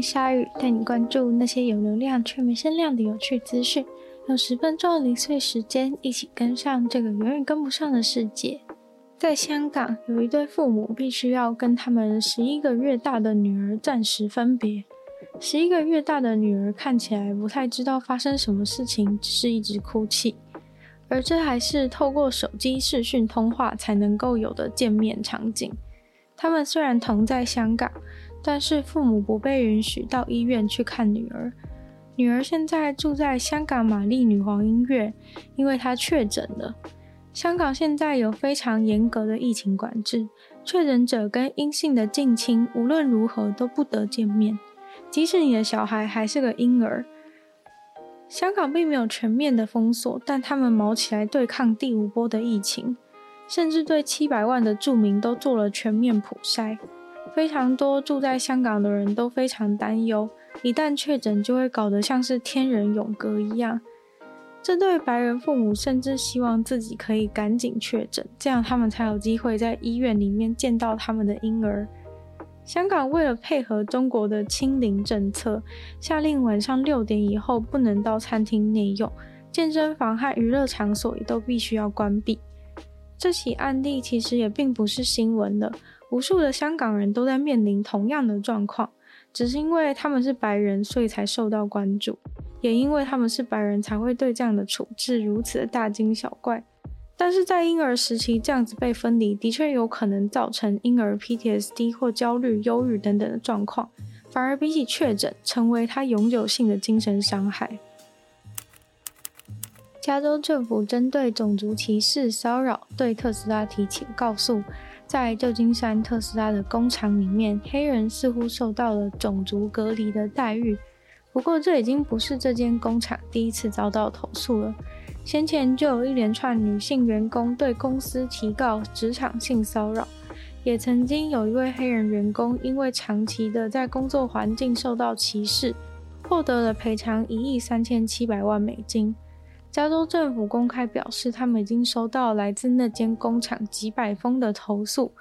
欢迎光临鲨语，带你关注那些有流量却没声量的有趣资讯。用十分钟的零碎时间，一起跟上这个远远跟不上的世界。在香港，有一对父母必须要跟他们十一个月大的女儿暂时分别。十一个月大的女儿看起来不太知道发生什么事情，只是一直哭泣。而这还是透过手机视讯通话才能够有的见面场景。他们虽然同在香港，但是父母不被允许到医院去看女儿。女儿现在住在香港玛丽女皇医院，因为她确诊了。香港现在有非常严格的疫情管制，确诊者跟阴性的近亲无论如何都不得见面，即使你的小孩还是个婴儿。香港并没有全面的封锁，但他们卯起来对抗第五波的疫情，甚至对七百万的住民都做了全面普筛。非常多住在香港的人都非常担忧，一旦确诊就会搞得像是天人永隔一样。这对白人父母甚至希望自己可以赶紧确诊，这样他们才有机会在医院里面见到他们的婴儿。香港为了配合中国的清零政策，下令晚上六点以后不能到餐厅内用，健身房和娱乐场所也都必须要关闭。这起案例其实也并不是新闻了，无数的香港人都在面临同样的状况，只是因为他们是白人，所以才受到关注。也因为他们是白人，才会对这样的处置如此的大惊小怪。但是在婴儿时期这样子被分离，的确有可能造成婴儿 PTSD 或焦虑、忧郁等等的状况，反而比起确诊，成为他永久性的精神伤害。加州政府针对种族歧视骚扰，对特斯拉提起告诉，在旧金山特斯拉的工厂里面，黑人似乎受到了种族隔离的待遇。不过，这已经不是这间工厂第一次遭到投诉了。先前就有一连串女性员工对公司提告职场性骚扰，也曾经有一位黑人员工因为长期的在工作环境受到歧视，获得了赔偿一亿三千七百万美金。加州政府公开表示，他们已经收到来自那间工厂几百封的投诉。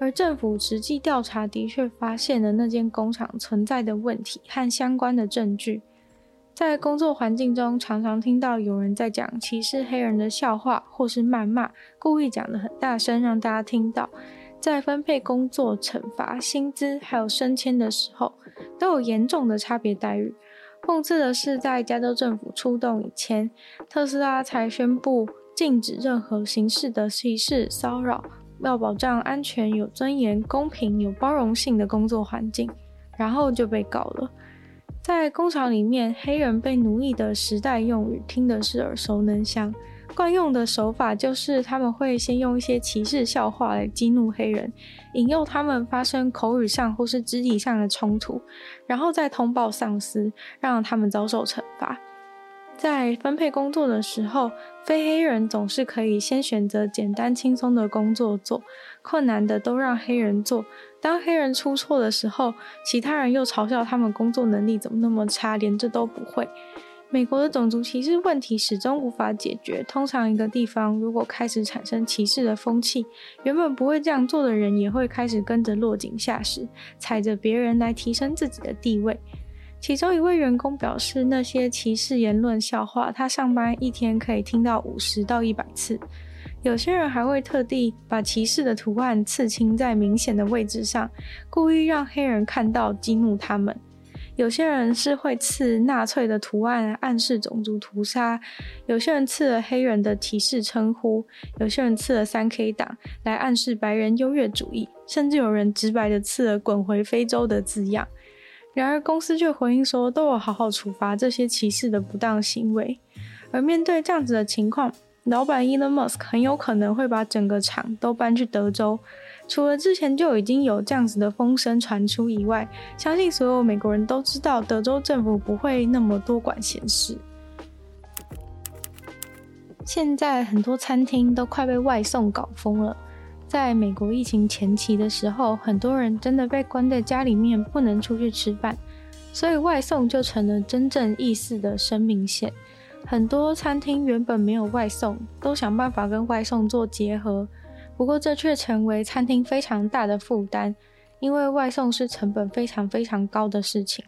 而政府实际调查的确发现了那间工厂存在的问题和相关的证据。在工作环境中，常常听到有人在讲歧视黑人的笑话，或是谩骂，故意讲得很大声让大家听到。在分配工作、惩罚、薪资还有升迁的时候，都有严重的差别待遇。讽刺的是，在加州政府出动以前，特斯拉才宣布禁止任何形式的歧视骚扰。要保障安全、有尊严、公平、有包容性的工作环境，然后就被告了。在工厂里面，黑人被奴役的时代用语听的是耳熟能详。惯用的手法就是他们会先用一些歧视笑话来激怒黑人，引诱他们发生口语上或是肢体上的冲突，然后再通报上司，让他们遭受惩罚。在分配工作的时候，非黑人总是可以先选择简单轻松的工作做，困难的都让黑人做。当黑人出错的时候，其他人又嘲笑他们工作能力怎么那么差，连这都不会。美国的种族歧视问题始终无法解决。通常一个地方如果开始产生歧视的风气，原本不会这样做的人也会开始跟着落井下石，踩着别人来提升自己的地位。其中一位员工表示，那些歧视言论笑话，他上班一天可以听到五十到一百次。有些人还会特地把歧视的图案刺青在明显的位置上，故意让黑人看到，激怒他们。有些人是会刺纳粹的图案，暗示种族屠杀；有些人刺了黑人的歧视称呼；有些人刺了三 K 党，来暗示白人优越主义；甚至有人直白的刺了“滚回非洲”的字样。然而，公司却回应说，都有好好处罚这些歧视的不当行为。而面对这样子的情况，老板 Elon Musk 很有可能会把整个厂都搬去德州。除了之前就已经有这样子的风声传出以外，相信所有美国人都知道，德州政府不会那么多管闲事。现在很多餐厅都快被外送搞疯了。在美国疫情前期的时候，很多人真的被关在家里面，不能出去吃饭，所以外送就成了真正意思的生命线。很多餐厅原本没有外送，都想办法跟外送做结合。不过，这却成为餐厅非常大的负担，因为外送是成本非常非常高的事情。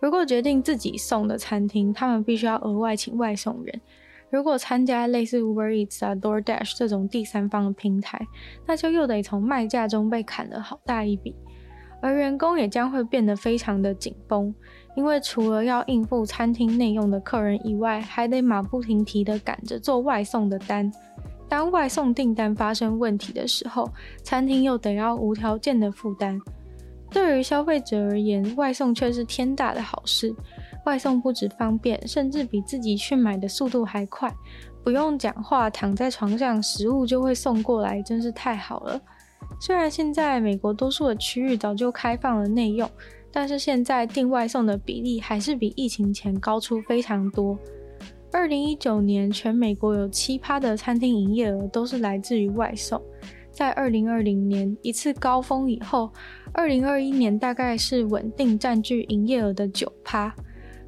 如果决定自己送的餐厅，他们必须要额外请外送人；如果参加类似 Uber Eats 啊、DoorDash 这种第三方的平台，那就又得从卖价中被砍了好大一笔。而员工也将会变得非常的紧绷，因为除了要应付餐厅内用的客人以外，还得马不停蹄地赶着做外送的单。当外送订单发生问题的时候，餐厅又得要无条件的负担。对于消费者而言，外送却是天大的好事。外送不止方便，甚至比自己去买的速度还快。不用讲话，躺在床上，食物就会送过来，真是太好了。虽然现在美国多数的区域早就开放了内用，但是现在订外送的比例还是比疫情前高出非常多。二零一九年，全美国有七趴的餐厅营业额都是来自于外送。在二零二零年一次高峰以后，二零二一年大概是稳定占据营业额的九趴。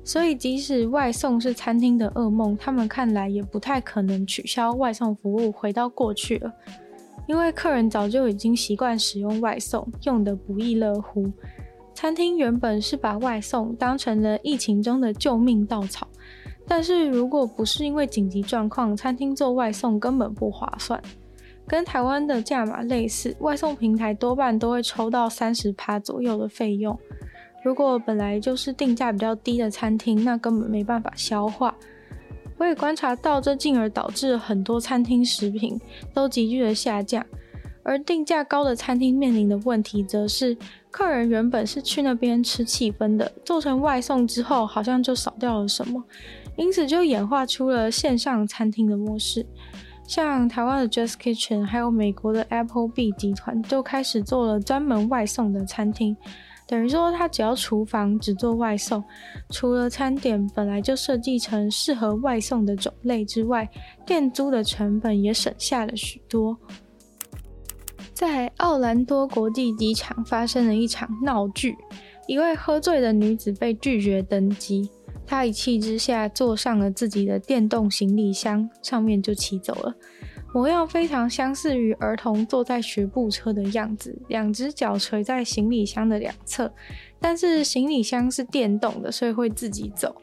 所以，即使外送是餐厅的噩梦，他们看来也不太可能取消外送服务，回到过去了。因为客人早就已经习惯使用外送，用得不亦乐乎。餐厅原本是把外送当成了疫情中的救命稻草。但是如果不是因为紧急状况，餐厅做外送根本不划算。跟台湾的价码类似，外送平台多半都会抽到三十趴左右的费用。如果本来就是定价比较低的餐厅，那根本没办法消化。我也观察到，这进而导致很多餐厅食品都急剧的下降。而定价高的餐厅面临的问题，则是客人原本是去那边吃气氛的，做成外送之后，好像就少掉了什么。因此就演化出了线上餐厅的模式，像台湾的 Just Kitchen，还有美国的 Applebee 集团，就开始做了专门外送的餐厅。等于说，他只要厨房只做外送，除了餐点本来就设计成适合外送的种类之外，店租的成本也省下了许多。在奥兰多国际机场发生了一场闹剧，一位喝醉的女子被拒绝登机。她一气之下坐上了自己的电动行李箱，上面就骑走了，模样非常相似于儿童坐在学步车的样子，两只脚垂在行李箱的两侧，但是行李箱是电动的，所以会自己走。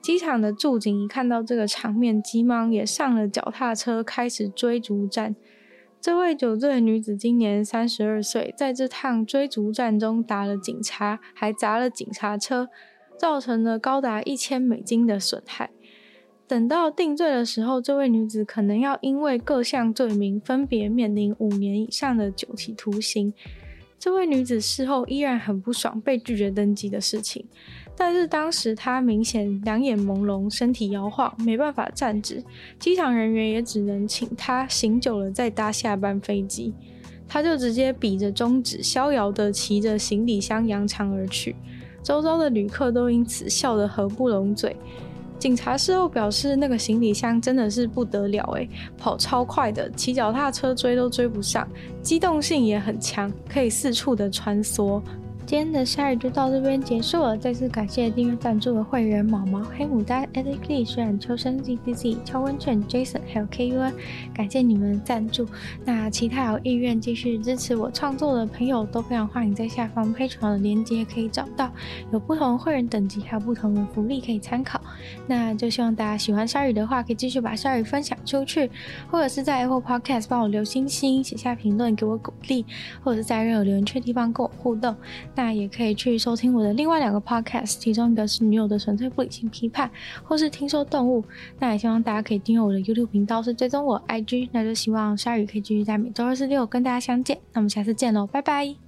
机场的驻警一看到这个场面，急忙也上了脚踏车，开始追逐战。这位酒醉女子今年三十二岁，在这趟追逐战中打了警察，还砸了警察车。造成了高达一千美金的损害。等到定罪的时候，这位女子可能要因为各项罪名分别面临五年以上的酒体徒刑。这位女子事后依然很不爽被拒绝登机的事情，但是当时她明显两眼朦胧，身体摇晃，没办法站直。机场人员也只能请她醒酒了再搭下班飞机。她就直接比着中指，逍遥地骑着行李箱扬长而去。周遭的旅客都因此笑得合不拢嘴。警察事后表示，那个行李箱真的是不得了诶，跑超快的，骑脚踏车追都追不上，机动性也很强，可以四处的穿梭。今天的鲨语就到这边结束了，再次感谢订阅赞助的会员毛毛、黑牡丹、Alex Lee、虽然秋生、ZZZ、超温泉、Jason 还有 KUN，感谢你们的赞助。那其他有意愿继续支持我创作的朋友，都非常欢迎在下方 p a t r o n 的链接可以找到，有不同的会员等级，还有不同的福利可以参考。那就希望大家喜欢鲨鱼的话，可以继续把鲨鱼分享出去，或者是在 Apple Podcast 帮我留星星、写下评论给我鼓励，或者是在任何留言区地方跟我互动。那也可以去收听我的另外两个 podcast，其中一个是女友的纯粹不理性批判，或是听说动物。那也希望大家可以订阅我的 YouTube 频道，是追踪我 IG。那就希望鲨鱼可以继续在每周二、四、六跟大家相见。那我们下次见喽，拜拜。